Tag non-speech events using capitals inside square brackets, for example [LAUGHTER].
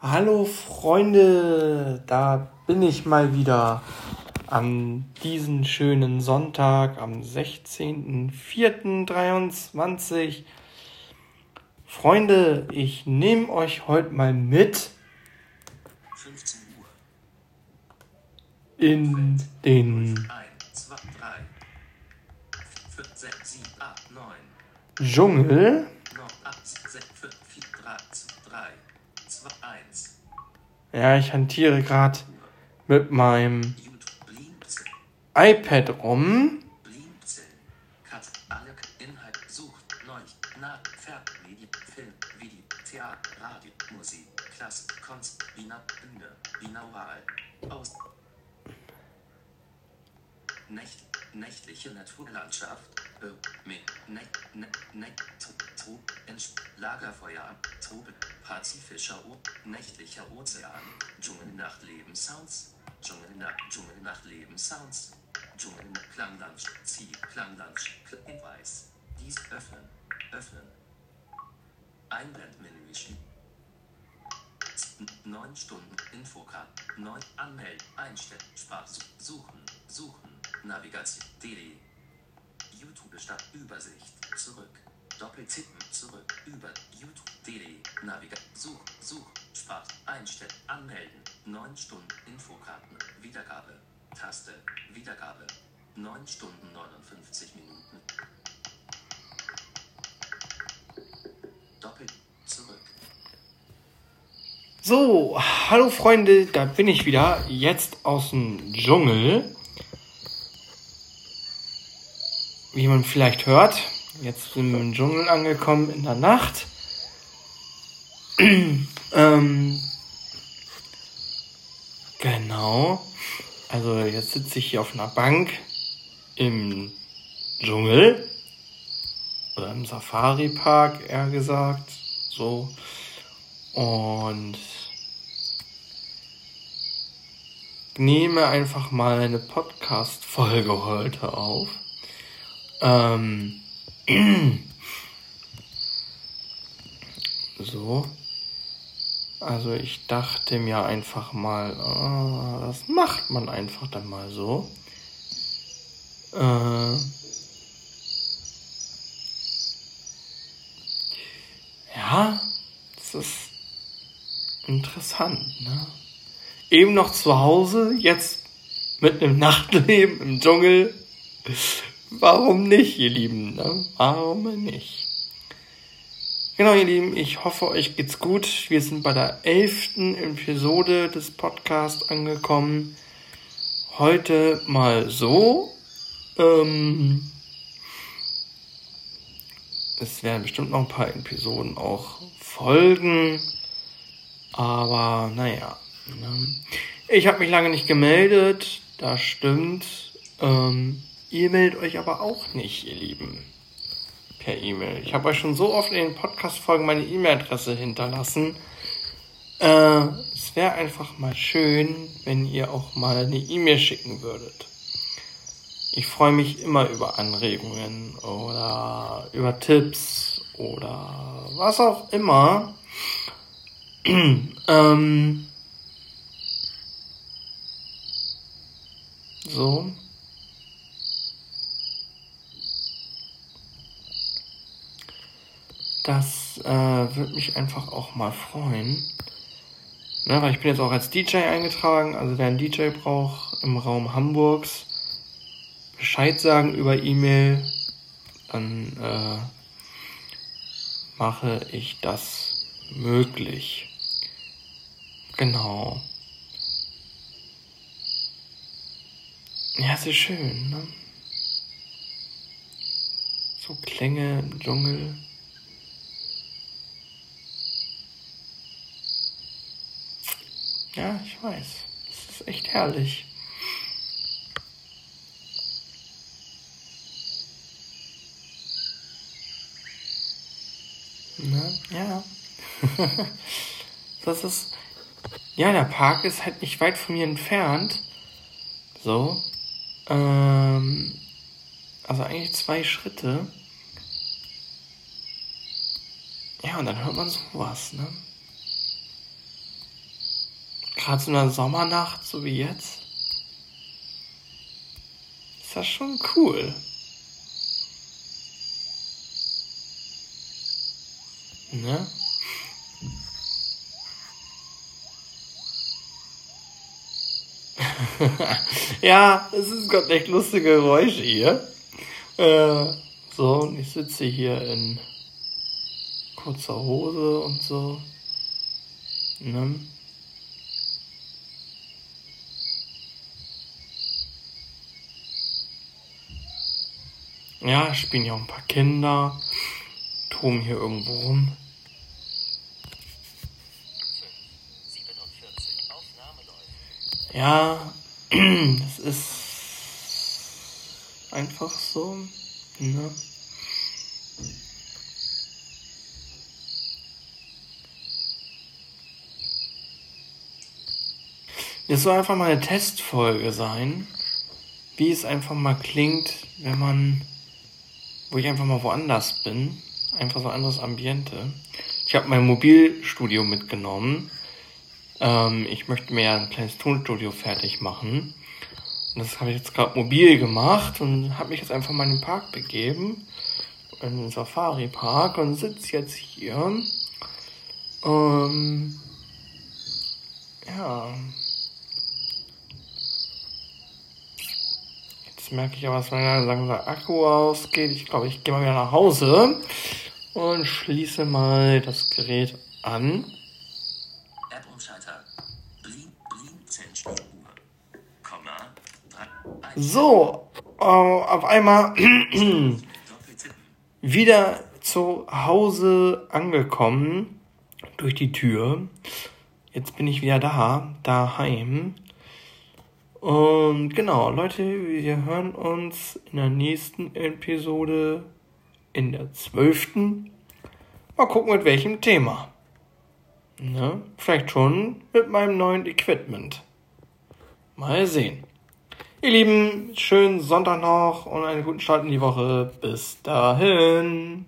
Hallo Freunde, da bin ich mal wieder an diesem schönen Sonntag am 16.04.23. Freunde, ich nehme euch heute mal mit 15 Uhr. in den 1, 2, 3, 4, 6, 7, 8, 9. Dschungel. Ja, ich hantiere gerade mit meinem iPad rum. nächtliche Naturlandschaft, äh, Lagerfeuer, Tropen, Pazifischer O, nächtlicher Ozean, Dschungelnachtleben-Sounds, Dschungelnacht-Dschungelnachtleben-Sounds, Dschungel-Klanglands, Zieh, Klanglands, Hinweis, dies öffnen, öffnen. Einblendmenü 9 Stunden Infokarte, 9 Anmelden, Einstellen, Spaß, Suchen, Suchen, Navigation, DD. YouTube Stadt Übersicht, zurück. Doppeltippen zurück. Über YouTube DD Such Such. Spart. Einstellen Anmelden. 9 Stunden Infokarten. Wiedergabe. Taste. Wiedergabe. 9 Stunden 59 Minuten. Doppelt zurück. So, hallo Freunde, da bin ich wieder, jetzt aus dem Dschungel. Wie man vielleicht hört, Jetzt sind wir im Dschungel angekommen in der Nacht. [CLEARS THROAT] ähm, genau. Also jetzt sitze ich hier auf einer Bank im Dschungel. Oder im Safari-Park, eher gesagt. So. Und nehme einfach mal eine Podcast-Folge heute auf. Ähm, so. Also ich dachte mir einfach mal, oh, das macht man einfach dann mal so. Äh, ja, das ist interessant. Ne? Eben noch zu Hause, jetzt mit einem Nachtleben im Dschungel. Warum nicht, ihr Lieben? Ne? Warum nicht? Genau, ihr Lieben, ich hoffe, euch geht's gut. Wir sind bei der elften Episode des Podcasts angekommen. Heute mal so. Ähm, es werden bestimmt noch ein paar Episoden auch folgen. Aber naja. Ne? Ich habe mich lange nicht gemeldet. Das stimmt. Ähm, Ihr meldet euch aber auch nicht, ihr Lieben, per E-Mail. Ich habe euch schon so oft in den Podcast-Folgen meine E-Mail-Adresse hinterlassen. Äh, es wäre einfach mal schön, wenn ihr auch mal eine E-Mail schicken würdet. Ich freue mich immer über Anregungen oder über Tipps oder was auch immer. [CLEARS THROAT] ähm, so. Das äh, würde mich einfach auch mal freuen. Ne, weil ich bin jetzt auch als DJ eingetragen, also wer einen DJ braucht im Raum Hamburgs, Bescheid sagen über E-Mail, dann äh, mache ich das möglich. Genau. Ja, sehr schön, ne? So Klänge im Dschungel. Ja, ich weiß. Es ist echt herrlich. Ne? Ja. [LAUGHS] das ist. Ja, der Park ist halt nicht weit von mir entfernt. So. Ähm, also eigentlich zwei Schritte. Ja, und dann hört man sowas, ne? Gerade so eine Sommernacht, so wie jetzt. Ist das schon cool. Ne? [LAUGHS] ja, es ist gerade echt lustige Geräusche hier. Äh, so, und ich sitze hier in kurzer Hose und so. Ne? Ja, spielen ja auch ein paar Kinder, toben hier irgendwo rum. Ja, [CLEARS THROAT] das ist einfach so. Ne? Es soll einfach mal eine Testfolge sein, wie es einfach mal klingt, wenn man, wo ich einfach mal woanders bin, einfach so ein anderes Ambiente. Ich habe mein Mobilstudio mitgenommen. Ähm, ich möchte mir ein kleines Tonstudio fertig machen. Und das habe ich jetzt gerade mobil gemacht und habe mich jetzt einfach mal in den Park begeben, in den Safari-Park und sitze jetzt hier. Ähm, ja. Jetzt merke ich aber, dass mein langsam Akku ausgeht. Ich glaube, ich gehe mal wieder nach Hause und schließe mal das Gerät an. So, äh, auf einmal [CLEARS THROAT] wieder zu Hause angekommen durch die Tür. Jetzt bin ich wieder da, daheim. Und genau, Leute, wir hören uns in der nächsten Episode, in der zwölften. Mal gucken, mit welchem Thema. Ne? Vielleicht schon mit meinem neuen Equipment. Mal sehen. Ihr Lieben, schönen Sonntag noch und einen guten Start in die Woche. Bis dahin.